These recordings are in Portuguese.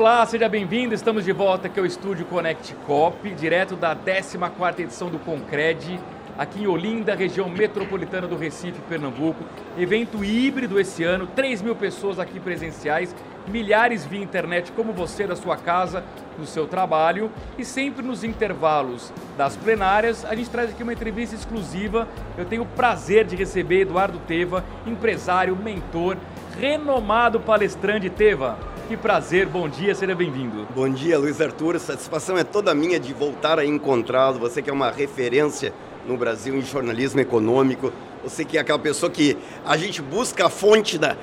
Olá, seja bem-vindo. Estamos de volta aqui ao estúdio Connect Cop, direto da 14ª edição do Concred, aqui em Olinda, região metropolitana do Recife, Pernambuco. Evento híbrido esse ano, 3 mil pessoas aqui presenciais, milhares via internet como você da sua casa, do seu trabalho e sempre nos intervalos das plenárias a gente traz aqui uma entrevista exclusiva. Eu tenho o prazer de receber Eduardo Teva, empresário, mentor, renomado palestrante Teva. Que prazer, bom dia, seja bem-vindo. Bom dia, Luiz Arthur. Satisfação é toda minha de voltar a encontrá-lo. Você que é uma referência no Brasil em jornalismo econômico. Você que é aquela pessoa que a gente busca a fonte da.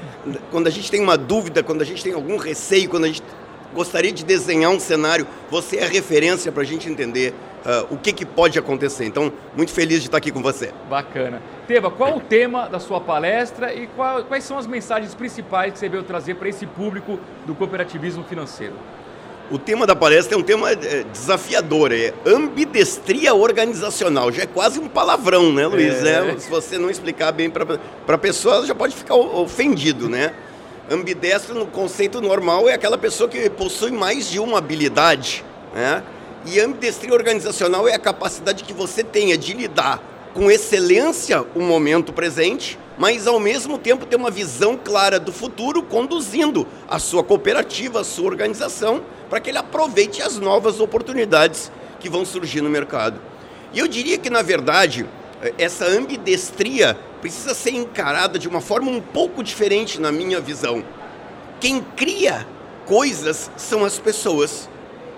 Quando a gente tem uma dúvida, quando a gente tem algum receio, quando a gente gostaria de desenhar um cenário, você é referência para a gente entender uh, o que, que pode acontecer. Então, muito feliz de estar aqui com você. Bacana. Teva, qual o tema da sua palestra e qual, quais são as mensagens principais que você veio trazer para esse público do cooperativismo financeiro? O tema da palestra é um tema é, desafiador, é ambidestria organizacional. Já é quase um palavrão, né, Luiz? É. É, se você não explicar bem para a pessoa, ela já pode ficar ofendido, né? Ambidestro, no conceito normal, é aquela pessoa que possui mais de uma habilidade, né? E ambidestria organizacional é a capacidade que você tenha de lidar com excelência o momento presente, mas ao mesmo tempo ter uma visão clara do futuro, conduzindo a sua cooperativa, a sua organização, para que ele aproveite as novas oportunidades que vão surgir no mercado. E eu diria que, na verdade, essa ambidestria precisa ser encarada de uma forma um pouco diferente na minha visão. Quem cria coisas são as pessoas.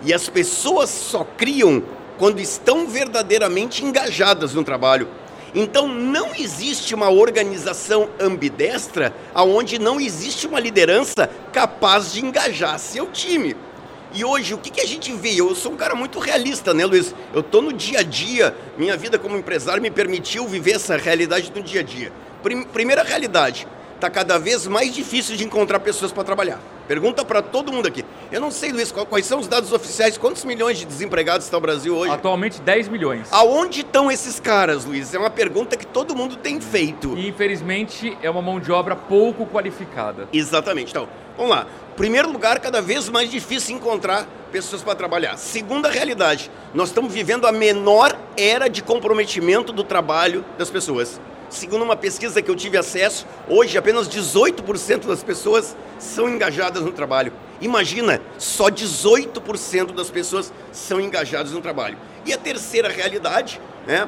E as pessoas só criam quando estão verdadeiramente engajadas no trabalho. Então não existe uma organização ambidestra aonde não existe uma liderança capaz de engajar seu time. E hoje, o que, que a gente vê? Eu sou um cara muito realista, né, Luiz? Eu estou no dia a dia, minha vida como empresário me permitiu viver essa realidade no dia a dia. Primeira realidade, está cada vez mais difícil de encontrar pessoas para trabalhar. Pergunta para todo mundo aqui. Eu não sei, Luiz, quais são os dados oficiais? Quantos milhões de desempregados está o Brasil hoje? Atualmente 10 milhões. Aonde estão esses caras, Luiz? É uma pergunta que todo mundo tem feito. E infelizmente é uma mão de obra pouco qualificada. Exatamente. Então, vamos lá. Primeiro lugar, cada vez mais difícil encontrar pessoas para trabalhar. Segunda realidade, nós estamos vivendo a menor era de comprometimento do trabalho das pessoas. Segundo uma pesquisa que eu tive acesso, hoje apenas 18% das pessoas são engajadas no trabalho. Imagina, só 18% das pessoas são engajadas no trabalho. E a terceira realidade, né,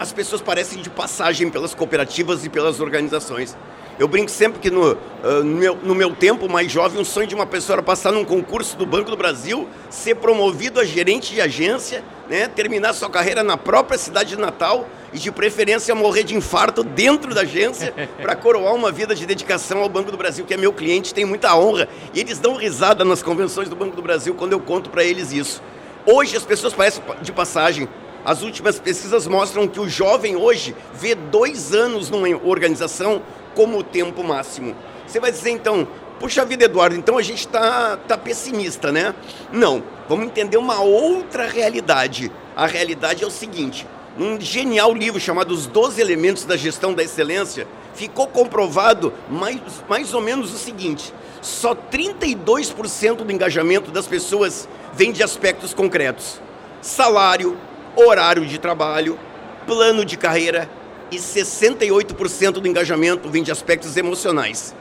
as pessoas parecem de passagem pelas cooperativas e pelas organizações. Eu brinco sempre que no, uh, no, meu, no, meu, tempo mais jovem, um sonho de uma pessoa era passar num concurso do Banco do Brasil, ser promovido a gerente de agência, né, terminar sua carreira na própria cidade de Natal e, de preferência, morrer de infarto dentro da agência para coroar uma vida de dedicação ao Banco do Brasil, que é meu cliente, tem muita honra. E eles dão risada nas convenções do Banco do Brasil quando eu conto para eles isso. Hoje as pessoas parecem de passagem. As últimas pesquisas mostram que o jovem hoje vê dois anos numa organização como o tempo máximo. Você vai dizer então, puxa vida, Eduardo, então a gente está tá pessimista, né? Não, vamos entender uma outra realidade. A realidade é o seguinte: um genial livro chamado Os 12 Elementos da Gestão da Excelência, ficou comprovado mais, mais ou menos o seguinte: só 32% do engajamento das pessoas vem de aspectos concretos: salário, horário de trabalho, plano de carreira, e 68% do engajamento vem de aspectos emocionais.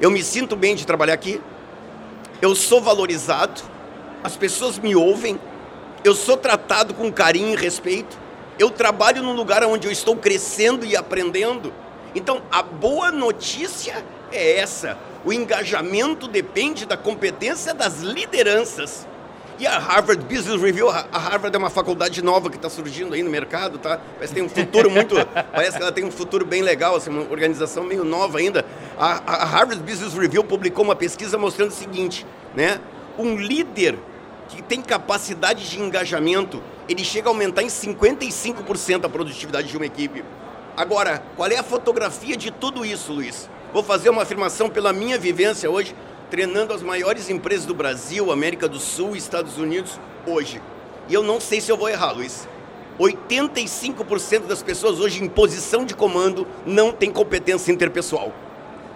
Eu me sinto bem de trabalhar aqui, eu sou valorizado, as pessoas me ouvem, eu sou tratado com carinho e respeito, eu trabalho num lugar onde eu estou crescendo e aprendendo. Então, a boa notícia é essa: o engajamento depende da competência das lideranças. E a Harvard Business Review, a Harvard é uma faculdade nova que está surgindo aí no mercado, tá? Parece que tem um futuro muito, parece que ela tem um futuro bem legal, assim, uma organização meio nova ainda. A, a Harvard Business Review publicou uma pesquisa mostrando o seguinte, né? Um líder que tem capacidade de engajamento, ele chega a aumentar em 55% a produtividade de uma equipe. Agora, qual é a fotografia de tudo isso, Luiz? Vou fazer uma afirmação pela minha vivência hoje treinando as maiores empresas do Brasil, América do Sul e Estados Unidos hoje. E eu não sei se eu vou errar, Luiz. 85% das pessoas hoje em posição de comando não tem competência interpessoal.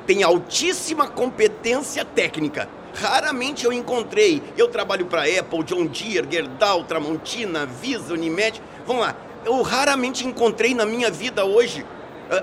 Tem altíssima competência técnica, Raramente eu encontrei. Eu trabalho para Apple, John Deere, Gerdau, Tramontina, Visa, Unimed. Vamos lá. Eu raramente encontrei na minha vida hoje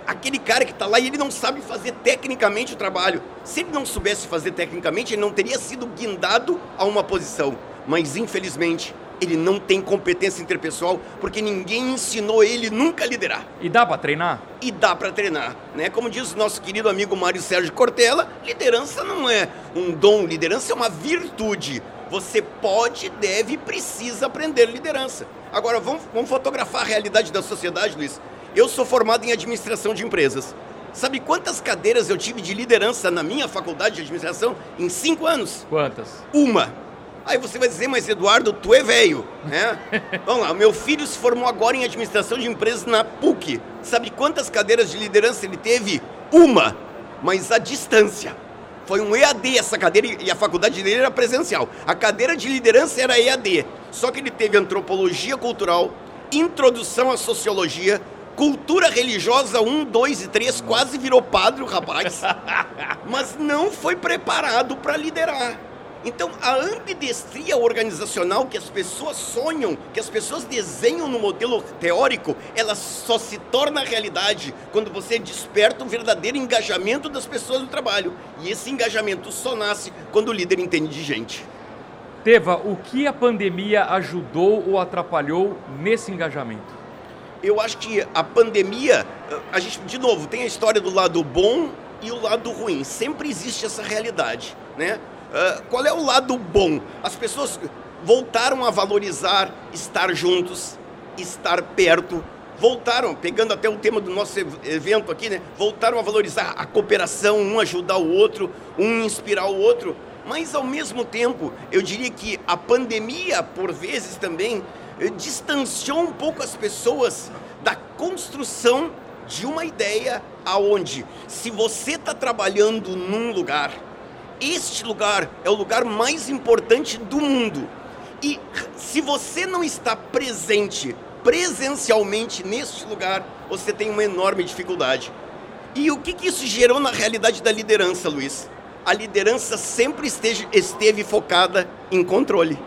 aquele cara que está lá e ele não sabe fazer tecnicamente o trabalho. Se ele não soubesse fazer tecnicamente, ele não teria sido guindado a uma posição. Mas infelizmente, ele não tem competência interpessoal porque ninguém ensinou ele nunca a liderar. E dá para treinar? E dá para treinar, né? Como diz o nosso querido amigo Mário Sérgio Cortella, liderança não é um dom, liderança é uma virtude. Você pode, deve e precisa aprender liderança. Agora, vamos, vamos fotografar a realidade da sociedade, Luiz. Eu sou formado em administração de empresas. Sabe quantas cadeiras eu tive de liderança na minha faculdade de administração em cinco anos? Quantas? Uma. Aí você vai dizer, mas Eduardo, tu é velho, né? Vamos lá, meu filho se formou agora em administração de empresas na PUC. Sabe quantas cadeiras de liderança ele teve? Uma, mas à distância. Foi um EAD essa cadeira e a faculdade dele era presencial. A cadeira de liderança era EAD. Só que ele teve antropologia cultural, introdução à sociologia, cultura religiosa 1, 2 e 3, quase virou padre o rapaz. Mas não foi preparado para liderar. Então, a ambidestria organizacional que as pessoas sonham, que as pessoas desenham no modelo teórico, ela só se torna realidade quando você desperta o verdadeiro engajamento das pessoas no trabalho. E esse engajamento só nasce quando o líder entende de gente. Teva, o que a pandemia ajudou ou atrapalhou nesse engajamento? Eu acho que a pandemia, a gente, de novo, tem a história do lado bom e o lado ruim. Sempre existe essa realidade, né? Uh, qual é o lado bom? As pessoas voltaram a valorizar estar juntos, estar perto, voltaram, pegando até o tema do nosso evento aqui, né? Voltaram a valorizar a cooperação, um ajudar o outro, um inspirar o outro. Mas ao mesmo tempo, eu diria que a pandemia, por vezes também, distanciou um pouco as pessoas da construção de uma ideia aonde, se você está trabalhando num lugar este lugar é o lugar mais importante do mundo. E se você não está presente presencialmente neste lugar, você tem uma enorme dificuldade. E o que, que isso gerou na realidade da liderança, Luiz? A liderança sempre esteve, esteve focada em controle.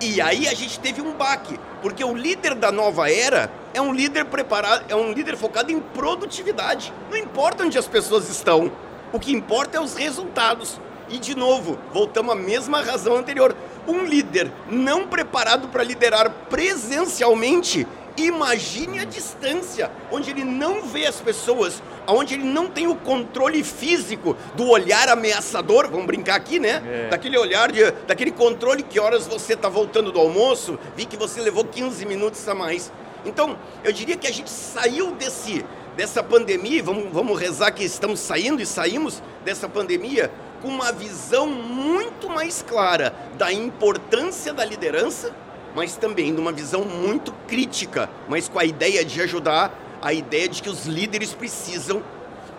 E aí a gente teve um baque, porque o líder da nova era é um líder preparado, é um líder focado em produtividade. Não importa onde as pessoas estão, o que importa é os resultados. E de novo, voltamos à mesma razão anterior. Um líder não preparado para liderar presencialmente, imagine a distância, onde ele não vê as pessoas, onde ele não tem o controle físico do olhar ameaçador, vamos brincar aqui, né? É. Daquele olhar, de, daquele controle que horas você está voltando do almoço, vi que você levou 15 minutos a mais. Então, eu diria que a gente saiu desse, dessa pandemia, vamos, vamos rezar que estamos saindo e saímos dessa pandemia com uma visão muito mais clara da importância da liderança, mas também de uma visão muito crítica, mas com a ideia de ajudar, a ideia de que os líderes precisam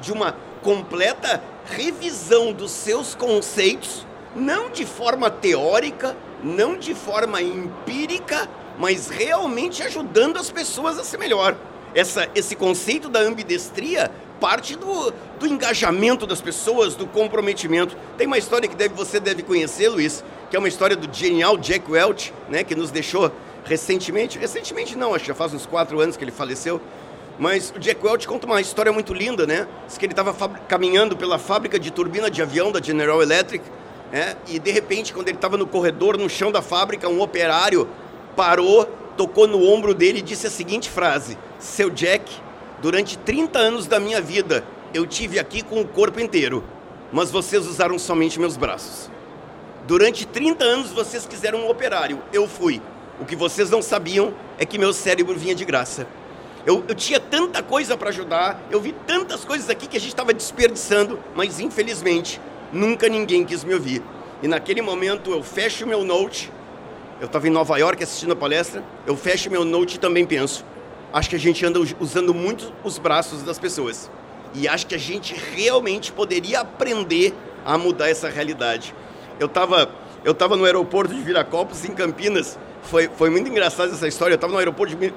de uma completa revisão dos seus conceitos, não de forma teórica, não de forma empírica, mas realmente ajudando as pessoas a ser melhor essa, esse conceito da ambidestria parte do, do engajamento das pessoas, do comprometimento. Tem uma história que deve, você deve conhecer, Luiz, que é uma história do genial Jack Welch, né, que nos deixou recentemente. Recentemente não, acho que já faz uns quatro anos que ele faleceu. Mas o Jack Welch conta uma história muito linda, né? Diz que ele estava caminhando pela fábrica de turbina de avião da General Electric, né? E de repente, quando ele estava no corredor, no chão da fábrica, um operário parou tocou no ombro dele e disse a seguinte frase: Seu Jack, durante 30 anos da minha vida eu tive aqui com o corpo inteiro, mas vocês usaram somente meus braços. Durante 30 anos vocês quiseram um operário, eu fui. O que vocês não sabiam é que meu cérebro vinha de graça. Eu, eu tinha tanta coisa para ajudar, eu vi tantas coisas aqui que a gente estava desperdiçando, mas infelizmente nunca ninguém quis me ouvir. E naquele momento eu fecho meu note eu estava em Nova York assistindo a palestra, eu fecho meu note e também penso. Acho que a gente anda usando muito os braços das pessoas. E acho que a gente realmente poderia aprender a mudar essa realidade. Eu estava eu tava no aeroporto de Viracopos, em Campinas. Foi, foi muito engraçada essa história. Eu estava no aeroporto de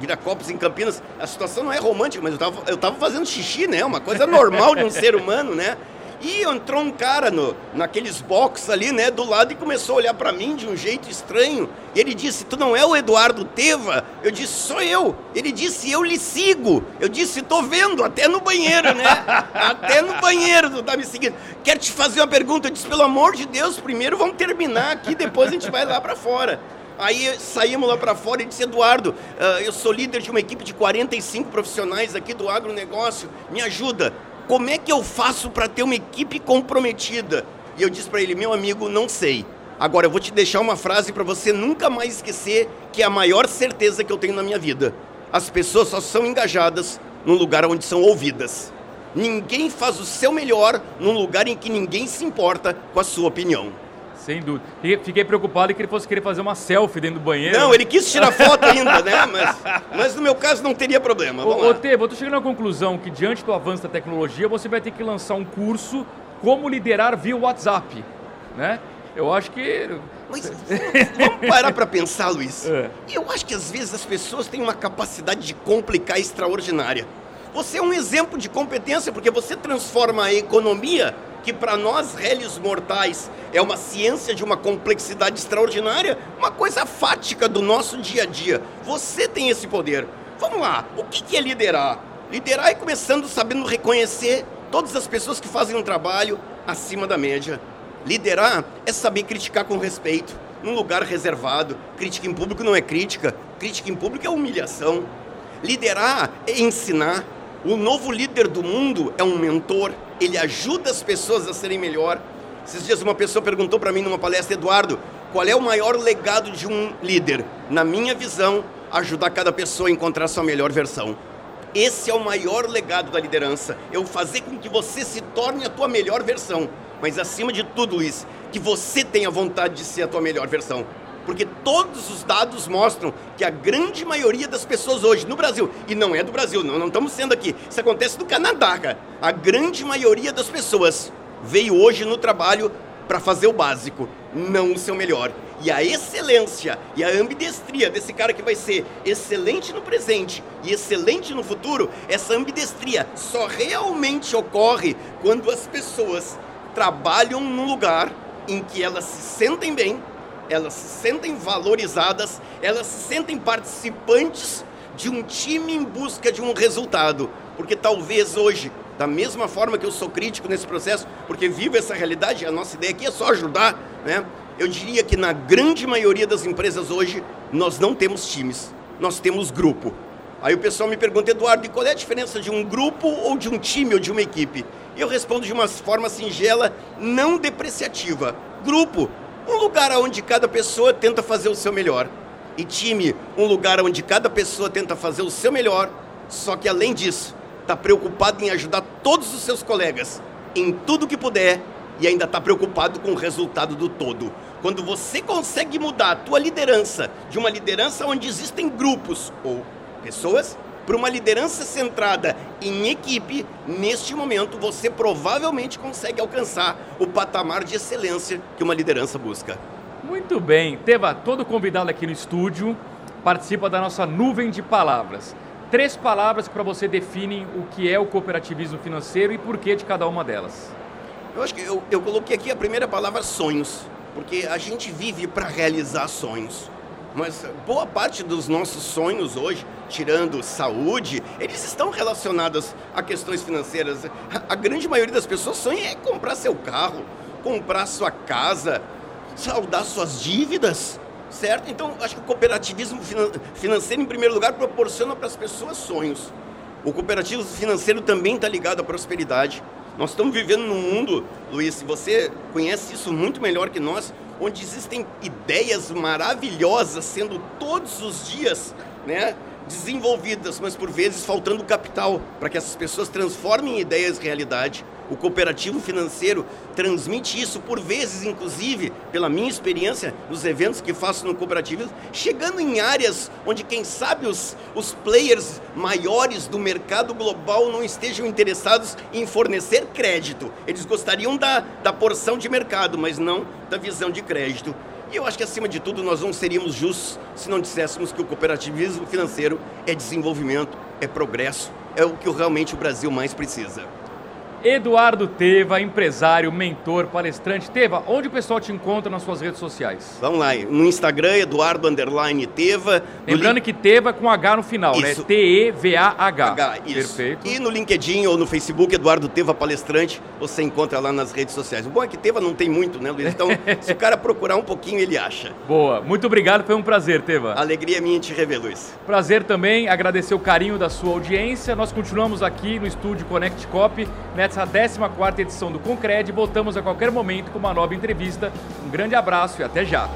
Viracopos, em Campinas. A situação não é romântica, mas eu estava eu tava fazendo xixi, né? Uma coisa normal de um ser humano, né? E entrou um cara no, naqueles box ali, né, do lado e começou a olhar para mim de um jeito estranho. E ele disse: Tu não é o Eduardo Teva? Eu disse: Sou eu. Ele disse: Eu lhe sigo. Eu disse: Tô vendo, até no banheiro, né? até no banheiro tu tá me seguindo. Quero te fazer uma pergunta. Eu disse: Pelo amor de Deus, primeiro vamos terminar aqui, depois a gente vai lá para fora. Aí saímos lá para fora e disse, Eduardo, uh, eu sou líder de uma equipe de 45 profissionais aqui do agronegócio, me ajuda como é que eu faço para ter uma equipe comprometida? E eu disse para ele, meu amigo, não sei. Agora eu vou te deixar uma frase para você nunca mais esquecer, que é a maior certeza que eu tenho na minha vida. As pessoas só são engajadas no lugar onde são ouvidas. Ninguém faz o seu melhor num lugar em que ninguém se importa com a sua opinião. Sem dúvida. Fiquei preocupado que ele fosse querer fazer uma selfie dentro do banheiro. Não, ele quis tirar foto ainda, né? Mas, mas no meu caso não teria problema. Vamos ô, ô Tebo, eu tô chegando à conclusão que diante do avanço da tecnologia, você vai ter que lançar um curso como liderar via WhatsApp, né? Eu acho que... Mas vamos parar para pensar, Luiz. É. Eu acho que às vezes as pessoas têm uma capacidade de complicar extraordinária. Você é um exemplo de competência porque você transforma a economia que para nós, réis mortais, é uma ciência de uma complexidade extraordinária, uma coisa fática do nosso dia a dia. Você tem esse poder. Vamos lá, o que é liderar? Liderar é começando sabendo reconhecer todas as pessoas que fazem um trabalho acima da média. Liderar é saber criticar com respeito, num lugar reservado. Crítica em público não é crítica, crítica em público é humilhação. Liderar é ensinar. O novo líder do mundo é um mentor, ele ajuda as pessoas a serem melhor. Esses dias uma pessoa perguntou para mim numa palestra, Eduardo, qual é o maior legado de um líder? Na minha visão, ajudar cada pessoa a encontrar sua melhor versão. Esse é o maior legado da liderança. Eu fazer com que você se torne a tua melhor versão. Mas acima de tudo isso, que você tenha vontade de ser a tua melhor versão. Porque todos os dados mostram que a grande maioria das pessoas hoje no Brasil, e não é do Brasil, não, não estamos sendo aqui, isso acontece no Canadá, cara. A grande maioria das pessoas veio hoje no trabalho para fazer o básico, não o seu melhor. E a excelência e a ambidestria desse cara que vai ser excelente no presente e excelente no futuro, essa ambidestria só realmente ocorre quando as pessoas trabalham num lugar em que elas se sentem bem elas se sentem valorizadas, elas se sentem participantes de um time em busca de um resultado. Porque talvez hoje, da mesma forma que eu sou crítico nesse processo, porque vivo essa realidade, a nossa ideia aqui é só ajudar, né? Eu diria que na grande maioria das empresas hoje, nós não temos times, nós temos grupo. Aí o pessoal me pergunta, Eduardo, e qual é a diferença de um grupo ou de um time ou de uma equipe? E eu respondo de uma forma singela, não depreciativa. Grupo um lugar onde cada pessoa tenta fazer o seu melhor. E time, um lugar onde cada pessoa tenta fazer o seu melhor, só que além disso, está preocupado em ajudar todos os seus colegas em tudo que puder e ainda está preocupado com o resultado do todo. Quando você consegue mudar a tua liderança de uma liderança onde existem grupos ou pessoas para uma liderança centrada em equipe, neste momento você provavelmente consegue alcançar o patamar de excelência que uma liderança busca. Muito bem. Teva, todo convidado aqui no estúdio participa da nossa nuvem de palavras. Três palavras que para você definem o que é o cooperativismo financeiro e por que de cada uma delas. Eu acho que eu, eu coloquei aqui a primeira palavra sonhos, porque a gente vive para realizar sonhos. Mas boa parte dos nossos sonhos hoje, tirando saúde, eles estão relacionados a questões financeiras. A grande maioria das pessoas sonha é comprar seu carro, comprar sua casa, saldar suas dívidas, certo? Então, acho que o cooperativismo financeiro, em primeiro lugar, proporciona para as pessoas sonhos. O cooperativismo financeiro também está ligado à prosperidade. Nós estamos vivendo num mundo, Luiz, você conhece isso muito melhor que nós, onde existem ideias maravilhosas sendo todos os dias né, desenvolvidas, mas por vezes faltando capital para que essas pessoas transformem ideias em realidade. O cooperativo financeiro transmite isso por vezes, inclusive, pela minha experiência nos eventos que faço no cooperativo, chegando em áreas onde, quem sabe, os, os players maiores do mercado global não estejam interessados em fornecer crédito. Eles gostariam da, da porção de mercado, mas não da visão de crédito. E eu acho que, acima de tudo, nós não seríamos justos se não disséssemos que o cooperativismo financeiro é desenvolvimento, é progresso, é o que realmente o Brasil mais precisa. Eduardo Teva, empresário, mentor, palestrante. Teva, onde o pessoal te encontra nas suas redes sociais? Vamos lá, no Instagram, Eduardo Underline Teva. Lembrando que Teva com H no final, né? Isso. né? T-E-V-A-H. H, isso. Perfeito. E no LinkedIn ou no Facebook, Eduardo Teva Palestrante, você encontra lá nas redes sociais. O bom é que Teva não tem muito, né, Luiz? Então, se o cara procurar um pouquinho, ele acha. Boa. Muito obrigado, foi um prazer, Teva. Alegria minha te rever, Luiz. Prazer também, agradecer o carinho da sua audiência. Nós continuamos aqui no estúdio Connect Cop, nessa 14ª edição do Concred. Voltamos a qualquer momento com uma nova entrevista. Um grande abraço e até já.